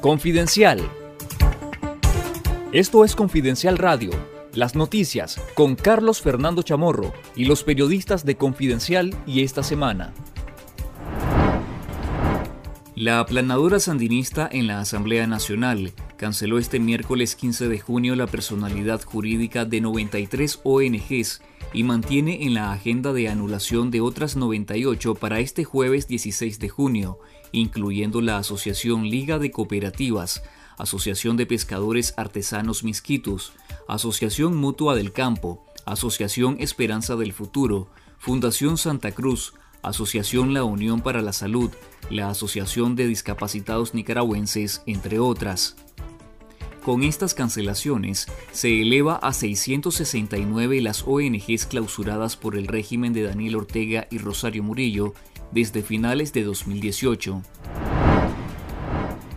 Confidencial. Esto es Confidencial Radio, las noticias con Carlos Fernando Chamorro y los periodistas de Confidencial y esta semana. La aplanadora sandinista en la Asamblea Nacional canceló este miércoles 15 de junio la personalidad jurídica de 93 ONGs y mantiene en la agenda de anulación de otras 98 para este jueves 16 de junio, incluyendo la Asociación Liga de Cooperativas, Asociación de Pescadores Artesanos Misquitos, Asociación Mutua del Campo, Asociación Esperanza del Futuro, Fundación Santa Cruz, Asociación La Unión para la Salud, la Asociación de Discapacitados Nicaragüenses, entre otras. Con estas cancelaciones, se eleva a 669 las ONGs clausuradas por el régimen de Daniel Ortega y Rosario Murillo desde finales de 2018.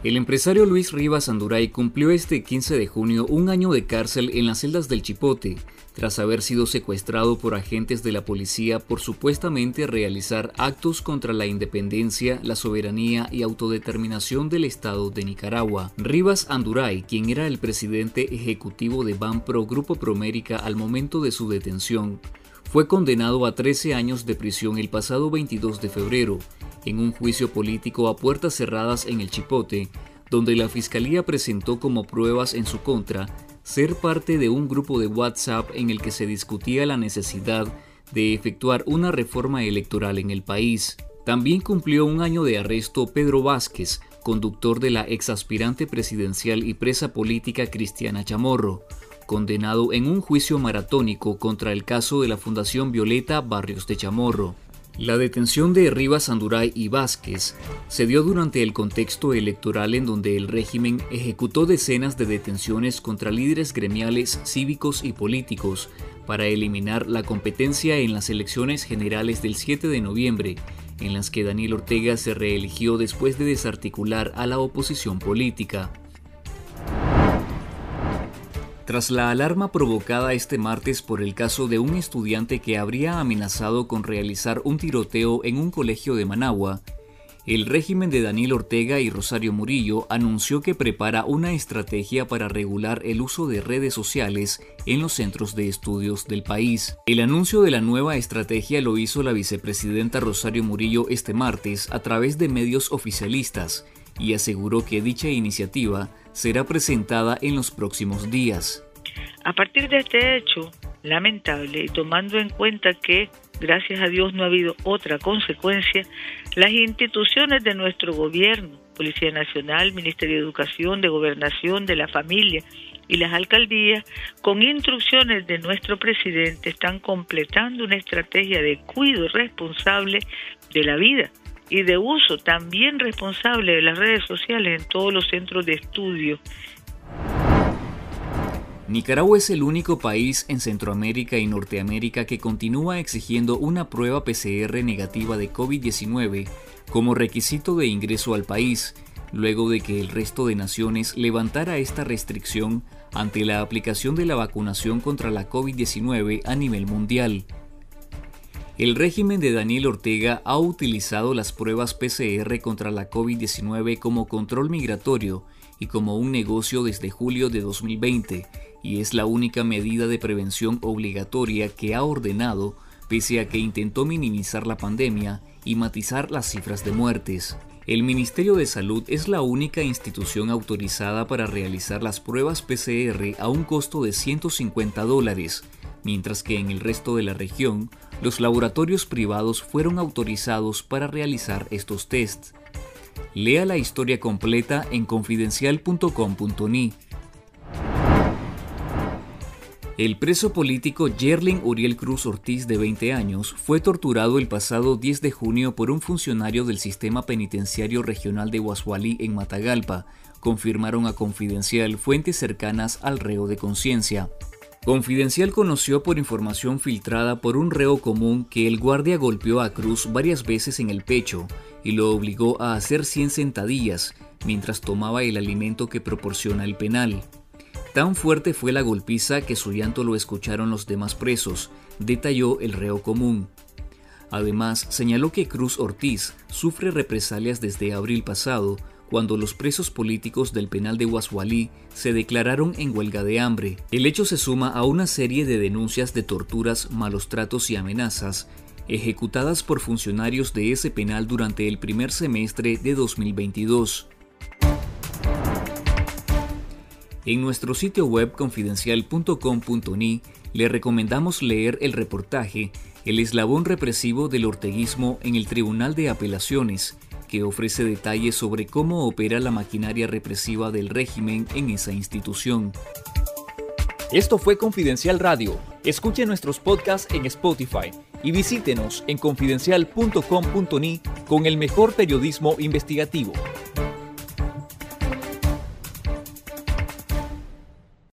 El empresario Luis Rivas Anduray cumplió este 15 de junio un año de cárcel en las celdas del Chipote, tras haber sido secuestrado por agentes de la policía por supuestamente realizar actos contra la independencia, la soberanía y autodeterminación del Estado de Nicaragua. Rivas Anduray, quien era el presidente ejecutivo de Banpro Grupo Promérica al momento de su detención, fue condenado a 13 años de prisión el pasado 22 de febrero en un juicio político a puertas cerradas en el Chipote, donde la Fiscalía presentó como pruebas en su contra ser parte de un grupo de WhatsApp en el que se discutía la necesidad de efectuar una reforma electoral en el país. También cumplió un año de arresto Pedro Vázquez, conductor de la exaspirante presidencial y presa política Cristiana Chamorro, condenado en un juicio maratónico contra el caso de la Fundación Violeta Barrios de Chamorro. La detención de Rivas Anduray y Vázquez se dio durante el contexto electoral en donde el régimen ejecutó decenas de detenciones contra líderes gremiales, cívicos y políticos para eliminar la competencia en las elecciones generales del 7 de noviembre, en las que Daniel Ortega se reeligió después de desarticular a la oposición política. Tras la alarma provocada este martes por el caso de un estudiante que habría amenazado con realizar un tiroteo en un colegio de Managua, el régimen de Daniel Ortega y Rosario Murillo anunció que prepara una estrategia para regular el uso de redes sociales en los centros de estudios del país. El anuncio de la nueva estrategia lo hizo la vicepresidenta Rosario Murillo este martes a través de medios oficialistas y aseguró que dicha iniciativa será presentada en los próximos días. A partir de este hecho lamentable y tomando en cuenta que, gracias a Dios, no ha habido otra consecuencia, las instituciones de nuestro gobierno, Policía Nacional, Ministerio de Educación, de Gobernación, de la Familia y las alcaldías, con instrucciones de nuestro presidente, están completando una estrategia de cuidado responsable de la vida y de uso también responsable de las redes sociales en todos los centros de estudio. Nicaragua es el único país en Centroamérica y Norteamérica que continúa exigiendo una prueba PCR negativa de COVID-19 como requisito de ingreso al país, luego de que el resto de naciones levantara esta restricción ante la aplicación de la vacunación contra la COVID-19 a nivel mundial. El régimen de Daniel Ortega ha utilizado las pruebas PCR contra la COVID-19 como control migratorio y como un negocio desde julio de 2020, y es la única medida de prevención obligatoria que ha ordenado pese a que intentó minimizar la pandemia y matizar las cifras de muertes. El Ministerio de Salud es la única institución autorizada para realizar las pruebas PCR a un costo de 150 dólares, mientras que en el resto de la región los laboratorios privados fueron autorizados para realizar estos tests. Lea la historia completa en confidencial.com.ni. El preso político Yerling Uriel Cruz Ortiz, de 20 años, fue torturado el pasado 10 de junio por un funcionario del sistema penitenciario regional de Huashualí en Matagalpa, confirmaron a Confidencial fuentes cercanas al reo de conciencia. Confidencial conoció por información filtrada por un reo común que el guardia golpeó a Cruz varias veces en el pecho y lo obligó a hacer 100 sentadillas mientras tomaba el alimento que proporciona el penal. Tan fuerte fue la golpiza que su llanto lo escucharon los demás presos, detalló el reo común. Además, señaló que Cruz Ortiz sufre represalias desde abril pasado, cuando los presos políticos del penal de Guasualí se declararon en huelga de hambre. El hecho se suma a una serie de denuncias de torturas, malos tratos y amenazas ejecutadas por funcionarios de ese penal durante el primer semestre de 2022. En nuestro sitio web confidencial.com.ni le recomendamos leer el reportaje El eslabón represivo del orteguismo en el Tribunal de Apelaciones, que ofrece detalles sobre cómo opera la maquinaria represiva del régimen en esa institución. Esto fue Confidencial Radio. Escuche nuestros podcasts en Spotify y visítenos en confidencial.com.ni con el mejor periodismo investigativo.